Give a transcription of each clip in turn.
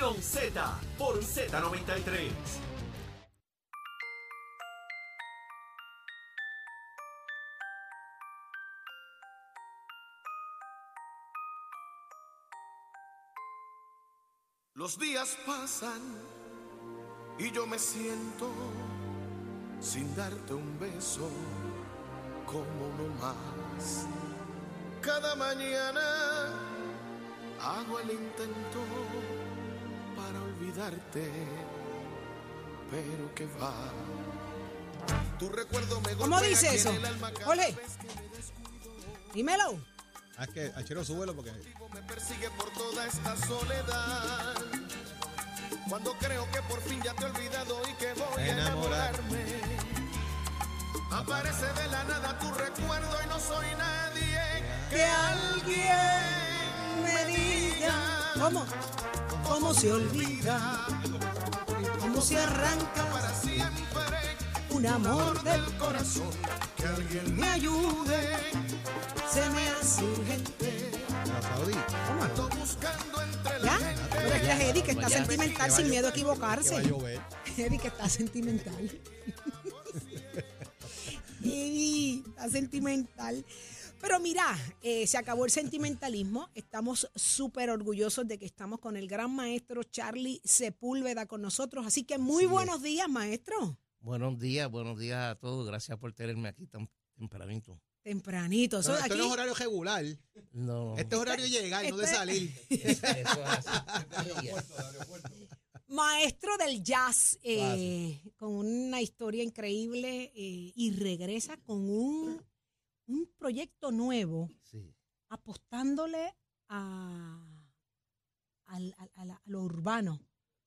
Z por Z93. Los días pasan y yo me siento sin darte un beso como no más. Cada mañana hago el intento olvidarte, pero que va. Tu recuerdo me ¿Cómo dice eso? Ole. Dímelo. Ah, es que Achero súbelo porque me persigue por toda esta soledad. Cuando creo que por fin ya te he olvidado y que voy a Enamorar. enamorarme. Aparece de la nada tu recuerdo y no soy nadie. Que alguien me diga. ¿Cómo? ¿Cómo se olvida? ¿Cómo se arranca Para siempre un amor del corazón. Que alguien me ayude? Se me hace urgente. ando buscando entre la ¿Ya? gente. Pero es que es Eddie que está Ya. sentimental sin a miedo a equivocarse. Eddie que está sentimental. Eddie está sentimental. Pero mira, eh, se acabó el sentimentalismo. Estamos súper orgullosos de que estamos con el gran maestro Charlie Sepúlveda con nosotros. Así que muy buenos días, maestro. Buenos días, buenos días a todos. Gracias por tenerme aquí tan tempranito. Tempranito. No, esto aquí- no es horario regular. No. Este es horario de llegar, no de Este- salir. eso es así. Maestro del jazz, eh, con una historia increíble eh, y regresa con un, un proyecto nuevo, Sí. apostándole a, a a lo urbano.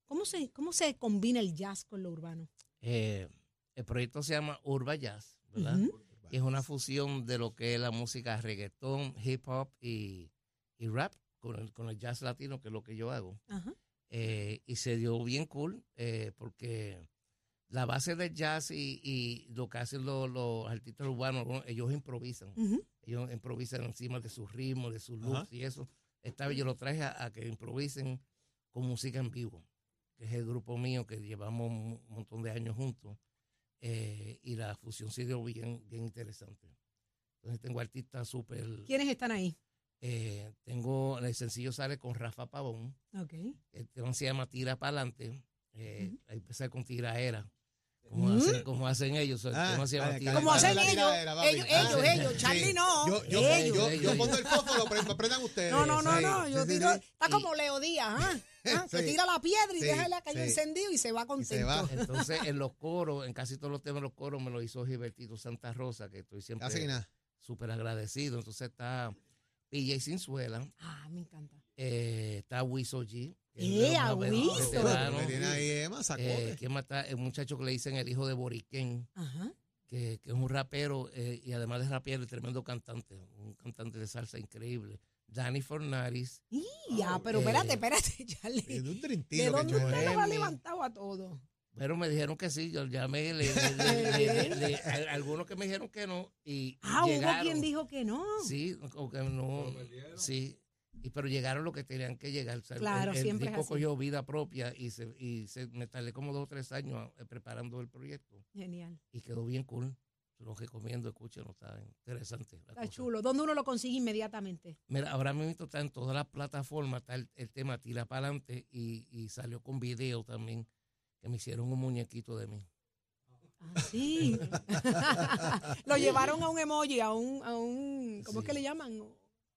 ¿Cómo se, ¿Cómo se combina el jazz con lo urbano? Eh, el proyecto se llama Urba Jazz, ¿verdad? Y es una fusión de lo que es la música reggaetón, hip hop y, y rap con el, con el jazz latino, que es lo que yo hago. Eh, y se dio bien cool eh, porque la base del jazz y, y lo que hacen los, los artistas urbanos, ¿no? ellos improvisan. Ellos improvisan encima de sus ritmos, de sus looks y eso. Esta vez yo lo traje a, a que improvisen con música en vivo, que es el grupo mío que llevamos un montón de años juntos. eh, y la fusión se dio bien, bien interesante. Entonces tengo artistas súper... ¿Quiénes están ahí? eh, tengo, el sencillo sale con Rafa Pavón, Ok. el tema se llama Tira para adelante. Eh, ahí empecé con tiraera, como, Mm. hacen, como hacen ellos. El Ah, se Tira Como hacen ellos, tiradera, ellos, Ah, ellos, sí. ellos, Charlie Sí. no, Yo, yo, ellos. yo, ellos, yo pongo el fósforo, pero me aprendan ustedes. No, no, no, no, yo tiro, sí. está como Leo Díaz, ¿ah? ¿Ah? que Sí. tira la piedra y Sí, deja la calle sí. encendido y se va contento. va. Entonces, en los coros, en casi todos los temas de los coros, me lo hizo Gilbertito Santa Rosa, que estoy siempre súper agradecido. Entonces está PJ Cinzuela, Ah, me encanta. eh, está Wiso G. es ¡Eh, Wiso! Me tiene ahí Eh, sacote. ¿quién más está? El muchacho que le dicen el hijo de Boriquén, Ajá. que, que es un rapero eh, y además de rapero, es tremendo cantante, un cantante de salsa increíble. Danny Fornaris, Y ya, pero Eh, espérate, espérate, Charlie. de un ¿De trintino que dónde usted lo ha levantado a todo? pero me dijeron que sí, yo llamé, le, le- le- le- le- a- algunos que me dijeron que no y Ah, llegaron. hubo quien dijo que no. Sí, o que no. Sí, y, pero llegaron lo que tenían que llegar. o sea, Claro, el, el siempre disco cogió vida propia y, se, y se, me tardé como dos o tres años eh, preparando el proyecto Genial. y quedó bien cool. Se lo recomiendo, escúchenlo, está interesante. la Está cosa. chulo. ¿Dónde uno lo consigue inmediatamente? Mira, ahora mismo está en todas las plataformas, está el, el tema Tira para adelante y, y salió con video también, que me hicieron un muñequito de mí. Ah, sí. lo llevaron a un emoji, a un, a un ¿cómo es que le llaman?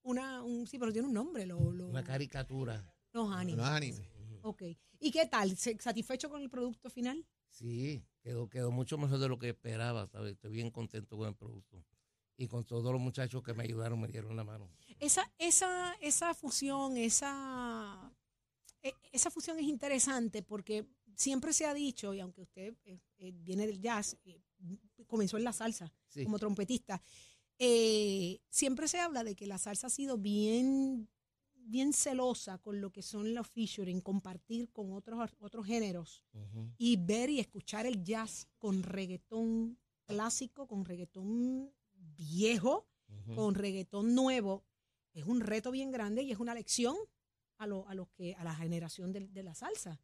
Una, un, sí, pero tiene un nombre, lo, lo- Una caricatura. los No ánimos. es anime. Ok. ¿Y qué tal? ¿Se- ¿Satisfecho con el producto final? Sí, quedó, quedó mucho mejor de lo que esperaba, ¿sabes? Estoy bien contento con el producto. Y con todos los muchachos que me ayudaron, me dieron la mano. Esa, esa, esa fusión, esa, e- esa fusión es interesante porque siempre se ha dicho, y aunque usted eh, eh, viene del jazz, eh, comenzó en la salsa Sí. como trompetista, eh, siempre se habla de que la salsa ha sido bien, bien celosa con lo que son los featuring, compartir con otros, otros géneros y ver y escuchar el jazz con reggaetón clásico, con reggaetón viejo, con reggaetón nuevo, es un reto bien grande y es una lección a, lo- a los que a la generación de, de la salsa.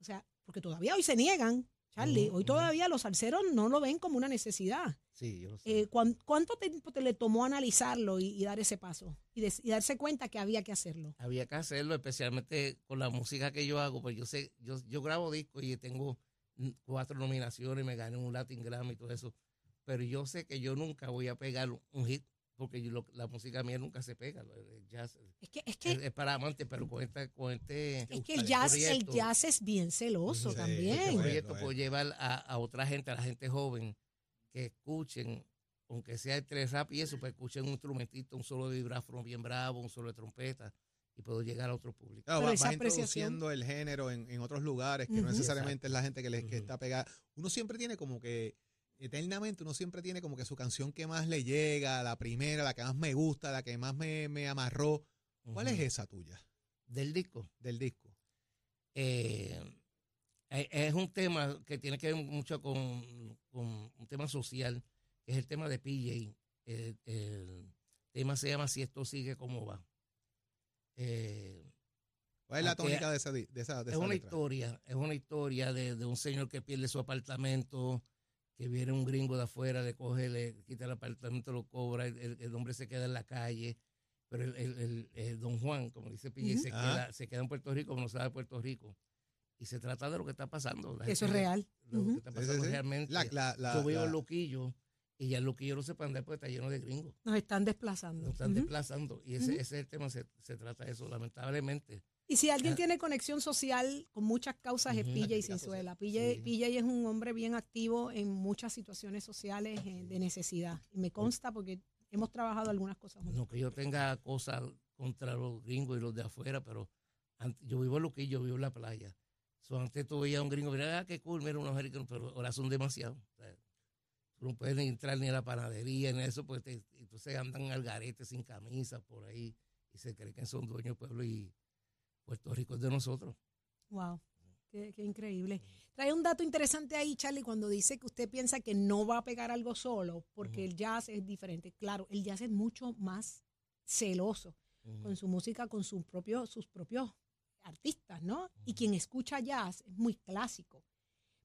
O sea, porque todavía hoy se niegan, Charlie. Hoy todavía los salseros no lo ven como una necesidad. Sí, yo lo sé. Eh, ¿cuán- ¿Cuánto tiempo te le tomó analizarlo y, y dar ese paso? Y, des- y darse cuenta que había que hacerlo. Había que hacerlo, especialmente con la música que yo hago, pues yo sé, yo, yo grabo discos y tengo cuatro nominaciones, me gané un Latin Grammy y todo eso, pero yo sé que yo nunca voy a pegar un hit, porque yo lo- la música mía nunca se pega, el jazz Es que, es que, es, es para amantes, pero con, esta, con este es que el jazz, el proyecto, jazz es bien celoso Sí, también. este Bueno, proyecto eh. puede llevar a, a otra gente, a la gente joven, que escuchen, aunque sea entre rap y eso, pues escuchen un instrumentito, un solo de vibráfono bien bravo, un solo de trompeta, y puedo llegar a otro público. Claro, Pero esa vas introduciendo el género en, en otros lugares que no Ujú. necesariamente es la gente que, le, que Ujú. está pegada. Uno siempre tiene como que, eternamente, uno siempre tiene como que su canción que más le llega, la primera, la que más me gusta, la que más me, me amarró. ¿Cuál es esa tuya Del disco. del disco? eh, es es un tema que tiene que ver mucho con, con un tema social, que es el tema de PJ. El, el tema se llama Si esto sigue como va. Eh, ¿Cuál es la tónica de esa, de esa, de es esa una letra? historia, es una historia de, de un señor que pierde su apartamento, que viene un gringo de afuera, le coge, le quita el apartamento, lo cobra, el, el- hombre se queda en la calle, pero el, el- el- el don Juan, como dice Pille, se, Ajá. queda, se queda en Puerto Rico, como no sabe de Puerto Rico. Y se trata de lo que está pasando. la Eso es real. Lo que está Sí, sí, pasando sí. realmente. La- la- la- Yo veo la- el loquillo y ya el loquillo no se puede andar porque está lleno de gringos. Nos están desplazando. Nos están desplazando. Y ese, ese es el tema, se, se trata de eso, lamentablemente. Y si alguien tiene conexión social con muchas causas es. PJ Causas, Sinzuela. PJ, sí. PJ es un hombre bien activo en muchas situaciones sociales eh, de necesidad. Y me consta porque hemos trabajado algunas cosas juntos. No que yo tenga cosas contra los gringos y los de afuera, pero yo vivo en Luquillo, vivo en la playa. So, antes tú veías a un gringo, mira, ah, qué cool, mira unos americanos, pero ahora son demasiados. O sea, no puedes ni entrar ni a la panadería ni a eso, porque te- entonces andan al garete sin camisa por ahí y se creen que son dueños del pueblo y Puerto Rico es de nosotros. Wow, qué, qué increíble. Trae un dato interesante ahí, Charlie, cuando dice que usted piensa que no va a pegar algo solo, porque el jazz es diferente. Claro, el jazz es mucho más celoso con su música, con sus propios, sus propios artistas, ¿no? Y quien escucha jazz es muy clásico,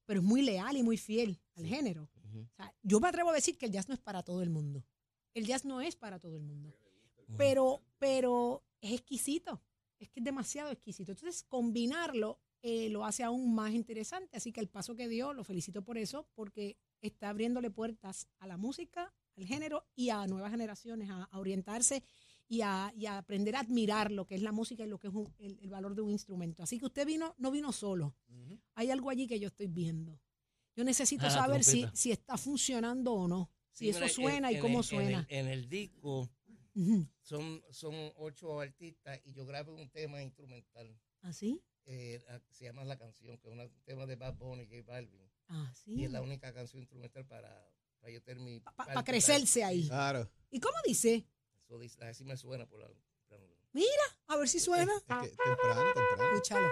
pero es muy leal y muy fiel al género. O sea, yo me atrevo a decir que el jazz no es para todo el mundo. El jazz no es para todo el mundo. Pero, pero es exquisito. Es que es demasiado exquisito. Entonces, combinarlo eh, lo hace aún más interesante. Así que el paso que dio, lo felicito por eso, porque está abriéndole puertas a la música, al género y a nuevas generaciones a, a orientarse y a, y a aprender a admirar lo que es la música y lo que es un- el, el valor de un instrumento. Así que usted vino, no vino solo. Hay algo allí que yo estoy viendo. Yo necesito Ah, saber si, si está funcionando o no. Si Sí, eso en- suena y cómo el- suena. En el, en el disco Son, son ocho artistas y yo grabé un tema instrumental. ¿Así? eh, ah, se llama La Canción, que es un tema de Bad Bunny y J Balvin. Así. Y es la única canción instrumental para, para yo tener mi... Pa- pa parte, crecerse para- ahí. Sí, Claro. ¿Y cómo dice? Eso dice, así me suena por la... por la- A ver si suena. Es que temprano, temprano. Escúchalo.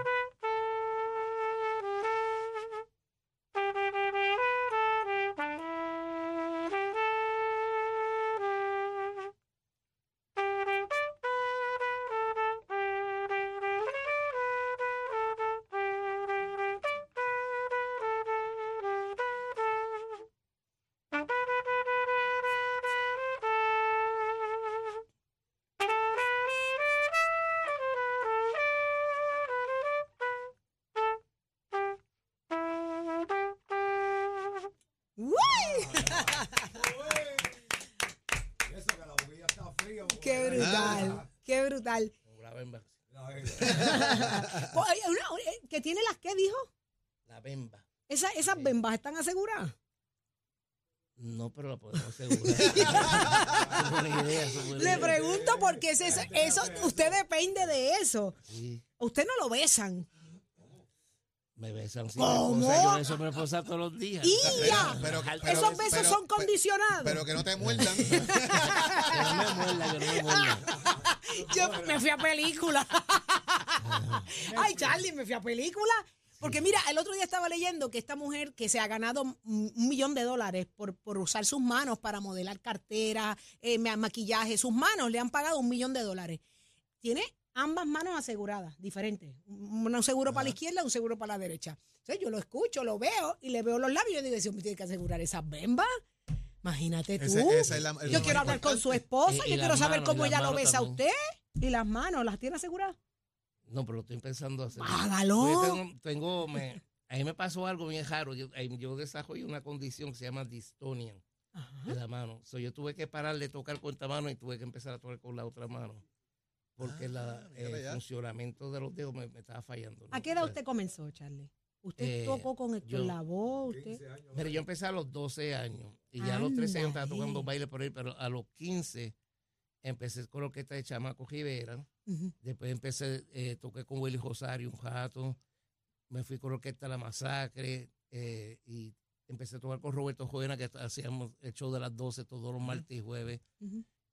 ¿Que tiene las qué dijo? La bemba. Esa- ¿Esas Sí. bembas están aseguradas? No, pero la podemos asegurar. Es es Le pregunto porque ese- eso, eso, usted depende de eso. Sí, Usted no lo besan. Me besan sin ¿Cómo? esposa. Yo beso a mi esposa todos los días. ¡Y ya! Pero- Dejar- pero- Esos besos pero- son condicionados. Pero que no te muerdan. Que no me muerda, que no me muerda. Yo me fui a película. Ay, Charlie, me fui a película. Porque mira, el otro día estaba leyendo que esta mujer que se ha ganado un millón de dólares por, por usar sus manos para modelar carteras, eh, ma- maquillaje, sus manos le han pagado un millón de dólares. Tiene ambas manos aseguradas, diferentes. Un un seguro para la izquierda, un seguro para la derecha. Entonces yo lo escucho, lo veo y le veo los labios y yo digo, Dios mío, tiene que asegurar esas bembas. Imagínate tú. Ese- esa es la- es yo quiero hablar con su esposa, Y- y yo quiero saber manos, cómo ella lo besa a usted. Y las manos, ¿las tiene aseguradas? No, pero lo estoy pensando hacer. Hágalo. Yo tengo, tengo- me, a mí me pasó algo bien raro. Yo, yo desarrollé una condición que se llama dystonia de la mano. So, yo tuve que parar de tocar con esta mano y tuve que empezar a tocar con la otra mano. Porque Ah, el ya. funcionamiento de los dedos me, me estaba fallando. ¿no? ¿A qué edad usted comenzó, Charlie? ¿Usted Eh, tocó con, el- yo- la voz? Usted... Pero yo empecé a los 12 años y ya a los 13 años estaba tocando baile por ahí, pero a los 15 empecé con la orquesta de Chamaco Rivera. Después empecé, eh, toqué con Willy Rosario un rato. Me fui con la orquesta La Masacre eh, y empecé a tocar con Roberto Juena, que hacíamos el show de las 12 todos los martes y jueves.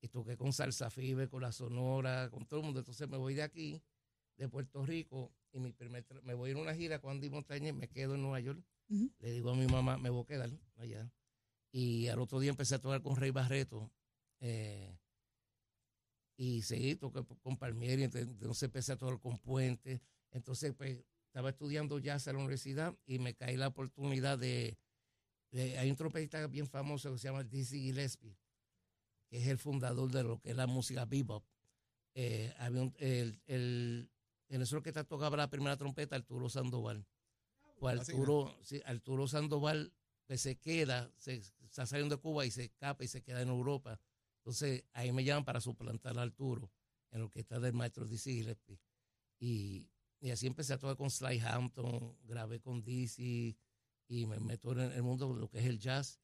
Y toqué con Salsa Fibe, con La Sonora, con todo el mundo. Entonces me voy de aquí, de Puerto Rico, y mi primer me voy a a una gira con Andy Montañez, me quedo en Nueva York. Le digo a mi mamá, me voy a quedar allá. Y al otro día empecé a tocar con Rey Barreto. eh, y seguí, toqué con Palmieri, ent- entonces empecé a tocar con Puente. Entonces, pues, estaba estudiando jazz en la universidad y me caí la oportunidad de, de- hay un trompetista bien famoso que se llama Dizzy Gillespie, que es el fundador de lo que es la música bebop. Eh, había un- el, el, en eso que tocaba la primera trompeta, Arturo Sandoval. Pues Así, Arturo, sí, Arturo Sandoval pues, se queda, se está saliendo de Cuba y se escapa y se queda en Europa. Entonces ahí me llaman para suplantar a Arturo en lo que está del maestro Dizzy Gillespie. Y, y así empecé a tocar con Sly Hampton, grabé con Dizzy y me meto en el mundo de lo que es el jazz.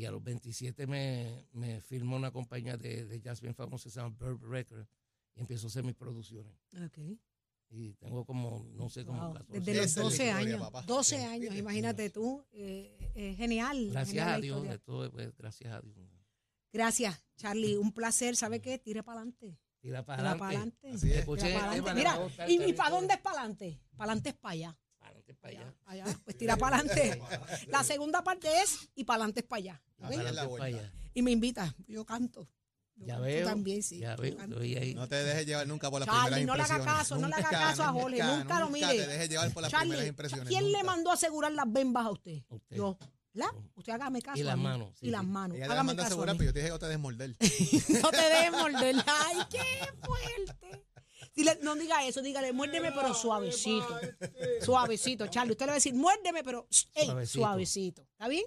Y a los 27 me, me firmó una compañía de, de jazz bien famosa que se llama Burb Records y empiezo a hacer mis producciones. Ok. Y tengo como, no sé, como Wow. 14 Desde los Esa es la 12 historia, años. papá. 12 Sí. años, imagínate tú. eh, eh, genial. Gracias genial a Dios, todo, pues, gracias a Dios. Gracias, Charlie. Un placer. ¿Sabe qué? Tire para adelante. Tira para adelante. para Mira, ¿y, para dónde es para adelante? Para adelante es para allá. Para Allá, allá. Pues tira para adelante. La segunda parte es y para adelante es para allá. ¿ok? Así es la Para adelante, vuelta. para allá. Y me invita. Yo canto. Yo Ya canto veo. también, sí. Ya veo. ahí. No te dejes llevar nunca por las Charlie, primeras no le haga impresiones. caso, no le haga Nunca, caso a Jorge, nunca lo mire. te dejes llevar por las Charlie, primeras impresiones. ¿quién le nunca. mandó a asegurar las bembas a usted? Usted. Yo. ¿La? Usted hágame caso. Y las manos, sí, y las manos. Ella Hágame caso. a asegurar, pero yo te dije que te desmorder. No te dejes morder. Ay, qué fuerte. Dile, no diga eso, dígale, muérdeme, pero suavecito. Suavecito, Charlie. Usted le va a decir, muérdeme, pero ey, suavecito. Suavecito. ¿Está bien?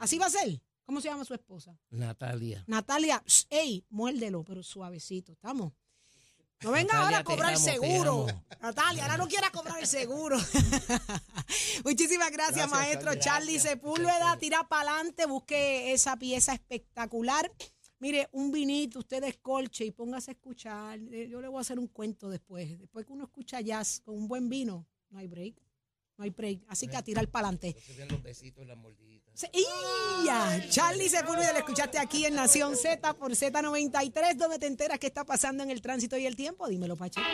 Así va a ser. ¿Cómo se llama su esposa? Natalia. Natalia, ey, muérdelo, pero suavecito. ¿Estamos? No venga Natalia, ahora a cobrar el seguro. Natalia, ahora no quiera cobrar el seguro. Muchísimas gracias, Gracias, maestro Charlie. Sepúlveda. Tira para adelante, busque esa pieza espectacular. Mire, un vinito, usted descolche y póngase a escuchar. Eh, Yo le voy a hacer un cuento después. Después que uno escucha jazz con un buen vino, no hay break. No hay break. Así que a tirar para adelante. Los besitos y las mordiditas. Se- ¡Ia! Charlie Sepúlveda, lo escuchaste aquí en Nación Z por Z93, donde te enteras qué está pasando en el tránsito y el tiempo. Dímelo, Pacheco.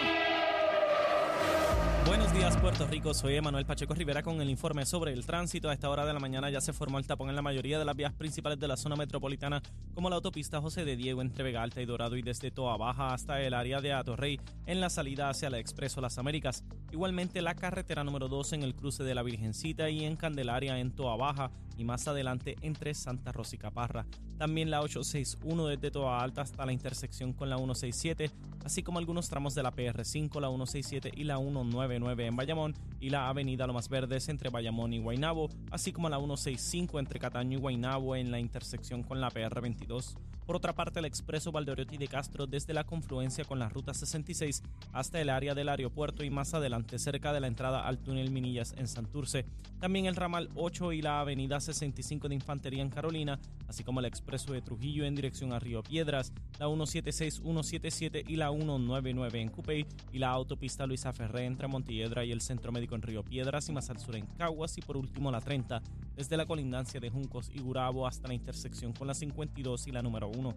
Días, Puerto Rico. Soy Emanuel Pacheco Rivera con el informe sobre el tránsito. A esta hora de la mañana ya se formó el tapón en la mayoría de las vías principales de la zona metropolitana, como la autopista José de Diego entre Vega Alta y Dorado y desde Toa Baja hasta el área de Atorrey en la salida hacia el Expreso Las Américas. Igualmente la carretera número 2 en el cruce de la Virgencita y en Candelaria en Toa Baja y más adelante entre Santa Rosa y Caparra. También la 861 desde Toa Alta hasta la intersección con la 167, así como algunos tramos de la PR5, la 167 y la 199 en Bayamón y la avenida Lomas Verdes entre Bayamón y Guaynabo, así como la 165 entre Cataño y Guaynabo en la intersección con la PR22. Por otra parte, el expreso Valdoriotti de Castro desde la confluencia con la ruta 66 hasta el área del aeropuerto y más adelante cerca de la entrada al túnel Minillas en Santurce. También el ramal 8 y la avenida 65 de Infantería en Carolina, así como el expreso de Trujillo en dirección a Río Piedras, la 176, 177 y la 199 en Cupey y la autopista Luisa Ferré entre Montiedra y el Centro Médico en Río Piedras y más al sur en Caguas y por último la 30 desde la colindancia de Juncos y Gurabo hasta la intersección con la 52 y la número 1.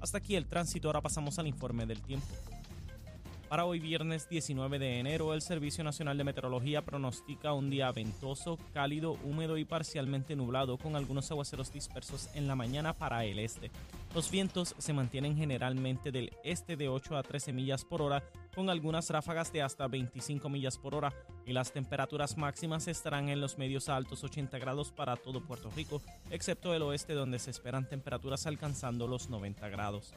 Hasta aquí el tránsito, ahora pasamos al informe del tiempo. Para hoy viernes 19 de enero, el Servicio Nacional de Meteorología pronostica un día ventoso, cálido, húmedo y parcialmente nublado con algunos aguaceros dispersos en la mañana para el este. Los vientos se mantienen generalmente del este de 8 a 13 millas por hora con algunas ráfagas de hasta 25 millas por hora y las temperaturas máximas estarán en los medios a altos 80 grados para todo Puerto Rico, excepto el oeste donde se esperan temperaturas alcanzando los 90 grados.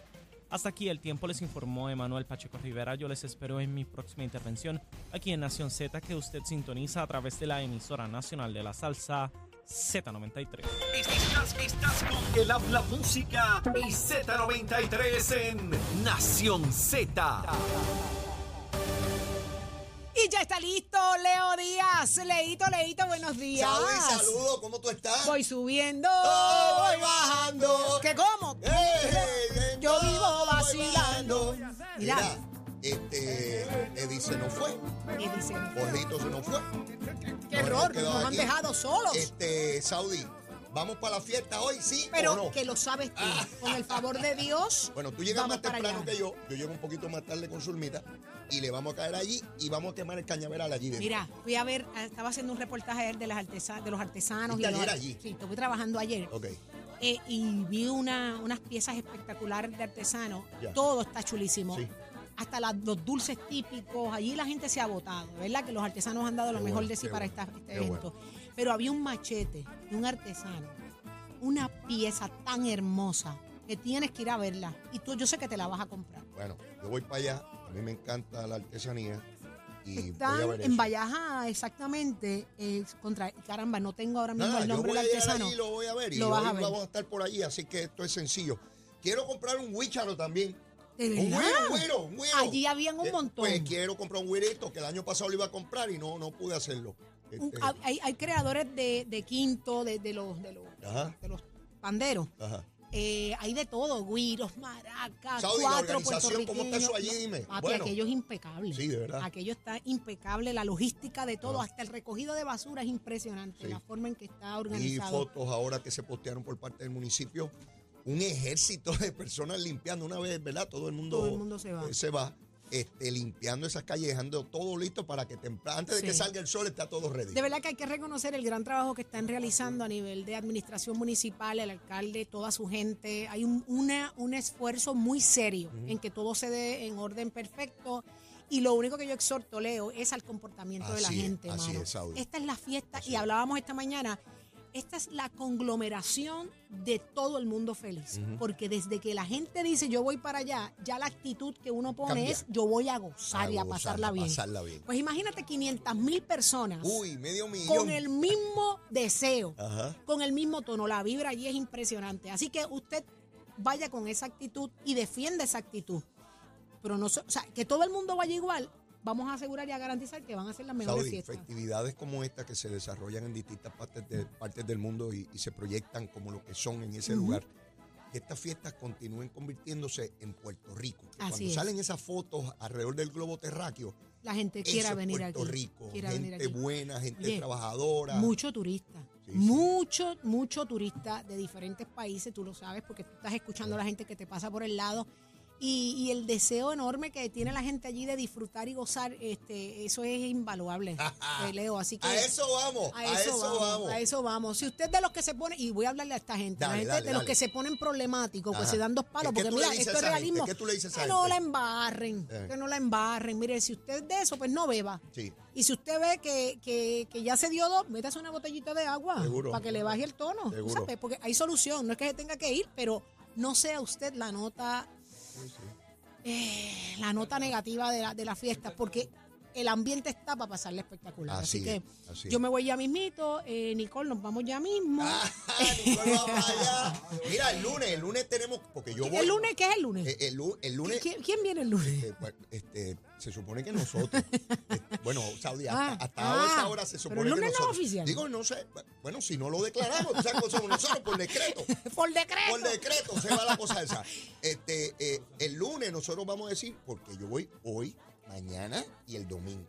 Hasta aquí el tiempo les informó Emanuel Pacheco Rivera. Yo les espero en mi próxima intervención aquí en Nación Z que usted sintoniza a través de la emisora nacional de la salsa Z93. Estás, estás con el habla música y Z93 en Nación Z. Y ya está listo, Leo Díaz. Leito, Leito, buenos días. Saludos, ¿cómo tú estás? Voy subiendo, Oh, voy bajando. ¿Qué cómo? Mira. Este, Eddie se nos fue, Y dice, Jorrito se nos fue. qué Nos error, hemos quedado nos han aquí. dejado solos. Este, Saudi, ¿vamos para la fiesta hoy, sí Pero o no? que lo sabes tú. Con el favor de Dios. Bueno, tú llegas vamos más para temprano allá. que yo, yo llego un poquito más tarde con Zulmita y le vamos a caer allí y vamos a quemar el cañaveral allí dentro. Mira, fui a ver, ah, estaba haciendo un reportaje de, las artesa- de los artesanos. ¿Fuiste los- ayer allí? Sí, estuve trabajando ayer. Ok, eh, y vi una, unas piezas espectaculares de artesanos. Todo está chulísimo. Sí. Hasta la- los dulces típicos. Allí la gente se ha votado, ¿verdad? Que los artesanos han dado lo mejor bueno, de sí para bueno, esta- este evento. Pero había un machete de un artesano. Una pieza tan hermosa que tienes que ir a verla. Y tú, yo sé que te la vas a comprar. bueno, yo voy para allá, a mí me encanta la artesanía y Están en. Vallaja exactamente eh, contra caramba no tengo ahora mismo Nada, el yo nombre voy del a artesano lo voy a ver y Lo vas hoy a ver. vamos a estar por allí, así que esto es sencillo. Quiero comprar un huicharo también. de Un güiro, un güiro. allí habían un Eh, montón Pues quiero comprar un güirito que el año pasado lo iba a comprar y no, no pude hacerlo. Un- Este, hay- hay, hay creadores de, de quinto, de, de los, de, los, Ajá. de los panderos. Ajá. Eh, hay de todo, guiros, maracas, Saudi, la cuatro organización, ¿cómo está eso allí? Dime. Papi, Bueno. aquello es impecable. Sí, de verdad. Aquello está impecable, la logística de todo, Ah. hasta el recogido de basura es impresionante, Sí. la forma en que está Y organizado. fotos ahora que se postearon por parte del municipio. Un ejército de personas limpiando una vez, ¿verdad? Todo el mundo, Todo el mundo se va. eh, se va este, limpiando esas calles, dejando todo listo para que tempra- antes de Sí. que salga el sol está todo ready. De verdad que hay que reconocer el gran trabajo que están realizando a nivel de administración municipal, el alcalde, toda su gente. Hay un, una, un esfuerzo muy serio en que todo se dé en orden perfecto. Y lo único que yo exhorto, Leo, es al comportamiento de la es, gente, así es. Esta es la fiesta, Así y hablábamos esta mañana, esta es la conglomeración de todo el mundo feliz. Porque desde que la gente dice yo voy para allá, ya la actitud que uno pone Cambia. es yo voy a gozar y a pasarla bien. pasarla bien. Pues imagínate 500 mil personas Uy, medio millón. con el mismo deseo, Ajá. con el mismo tono. La vibra allí es impresionante. Así que usted vaya con esa actitud y defienda esa actitud. Pero no, o sea, que todo el mundo vaya igual, vamos a asegurar y a garantizar que van a ser las mejores Saudi, fiestas. festividades como esta que se desarrollan en distintas partes, de- partes del mundo y, y se proyectan como lo que son en ese lugar, que estas fiestas continúen convirtiéndose en Puerto Rico. Que Así Cuando es. salen esas fotos alrededor del globo terráqueo, La gente quiera venir Puerto aquí. Rico, quiera gente aquí. buena, gente Oye, trabajadora. Mucho turista. Sí, sí. Mucho, mucho turista de diferentes países, tú lo sabes, porque tú estás escuchando a la gente que te pasa por el lado. Y, y el deseo enorme que tiene la gente allí de disfrutar y gozar, este, eso es invaluable, eh, Leo. Así que a eso vamos, a eso, vamos, a eso vamos. Si usted de los que se pone, y voy a hablarle a esta gente, la gente dale, de los que se ponen problemáticos, Ajá. se dan dos palos, ¿Qué- qué porque mira, esto es realismo. ¿Qué tú le dices que no la embarren, Eh. que no la embarren. Mire, si usted es de eso, pues no beba. Sí. Y si usted ve que, que, que ya se dio dos, métase una botellita de agua Seguro. para que le baje el tono. sabes, Porque hay solución, no es que se tenga que ir, pero no sea usted la nota eh, la nota negativa de la, de la fiesta, porque el ambiente está para pasarle espectacular. Así, Así que es, así yo me voy ya mismito, eh, Nicole, nos vamos ya mismo. Ah, Nicole va para allá. Mira, el lunes, el lunes tenemos, porque yo voy. ¿El lunes qué es el lunes? Eh, el, lu- el lunes. ¿Quién, quién viene el lunes? eh, pues, este, se supone que nosotros. Este, bueno, Saudi, hasta, Ah, hasta ah, esta hora se pero supone el que lunes no es nosotros. oficial. Digo, no sé. Bueno, si no lo declaramos, tú sabes cómo somos nosotros por decreto. Por decreto. Por decreto se va la cosa esa. Este, eh, el lunes nosotros vamos a decir, porque yo voy hoy, mañana y el domingo.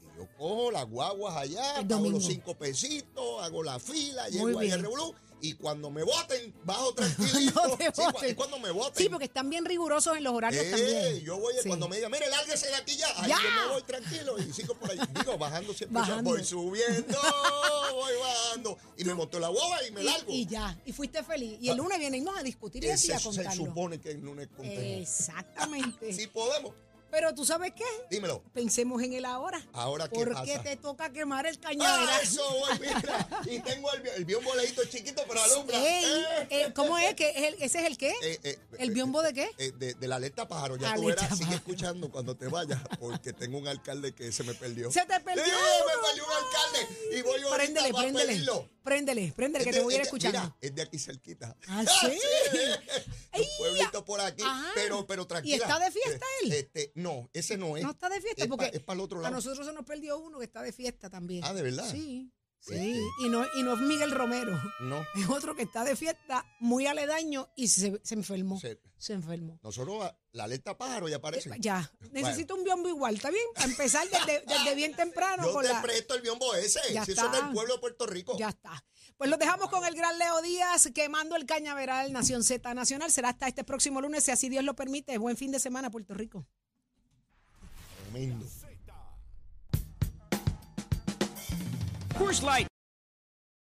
Y yo cojo las guaguas allá, domingo. los cinco pesitos, hago la fila, llego ahí al revolú Y cuando me voten, bajo tranquilito. No te Sí, cua- voten. es cuando me voten. Sí, porque están bien rigurosos en los horarios Eh, también. yo voy, Sí. cuando me digan, mire, lárguese de aquí ya. Ahí Ya. yo me voy tranquilo y sigo por ahí. Digo, bajando siempre. Bajando. Voy subiendo, voy bajando. Y me monto en la guagua y me largo. Y, ya, y fuiste feliz. Y el lunes venimos a discutir y así a se contarlo. supone que el lunes contemos. Exactamente. Sí podemos. Pero tú sabes qué? Dímelo. Pensemos en el ahora. Ahora, ¿qué Porque pasa? te toca quemar el Ah, cañaveral. eso, voy, mira. Y tengo el, el biombo leíto chiquito, pero alumbra. Ey, Eh, eh, ¿Cómo es? que es ¿Ese es el qué? eh, ¿El biombo de qué? de, de la alerta pájaro. Ya tú verás, sigue pájaro. escuchando cuando te vayas, porque tengo un alcalde que se me perdió. Se te perdió Sí, me perdió un alcalde. Y voy ahorita Préndele, para préndele. pedirlo. Préndele, préndele, que te voy a ir escuchando. Mira, es de aquí cerquita. ¿Ah, sí? un pueblito por aquí, Ajá. pero, pero tranquila. está de fiesta él? Este, no, ese no es. No está de fiesta es porque pa- es para el otro a lado. nosotros se nos perdió uno que está de fiesta también. Ah, ¿de verdad? Sí, sí. Este. Y, no, y no es Miguel Romero. No. Es otro que está de fiesta muy aledaño y se, se enfermó. Se- Se enfermó. Nosotros, a- la alerta pájaro ya aparece. Eh, Ya, necesito un biombo igual, ¿está bien? A empezar desde, desde bien temprano Yo con te la... presto el biombo ese. Ya si eso es del pueblo de Puerto Rico. Ya está. Pues los dejamos con el gran Leo Díaz quemando el cañaveral Nación Z Nacional. Será hasta este próximo lunes, si así Dios lo permite. Buen fin de semana, Puerto Rico. Tremendo. Coors Light.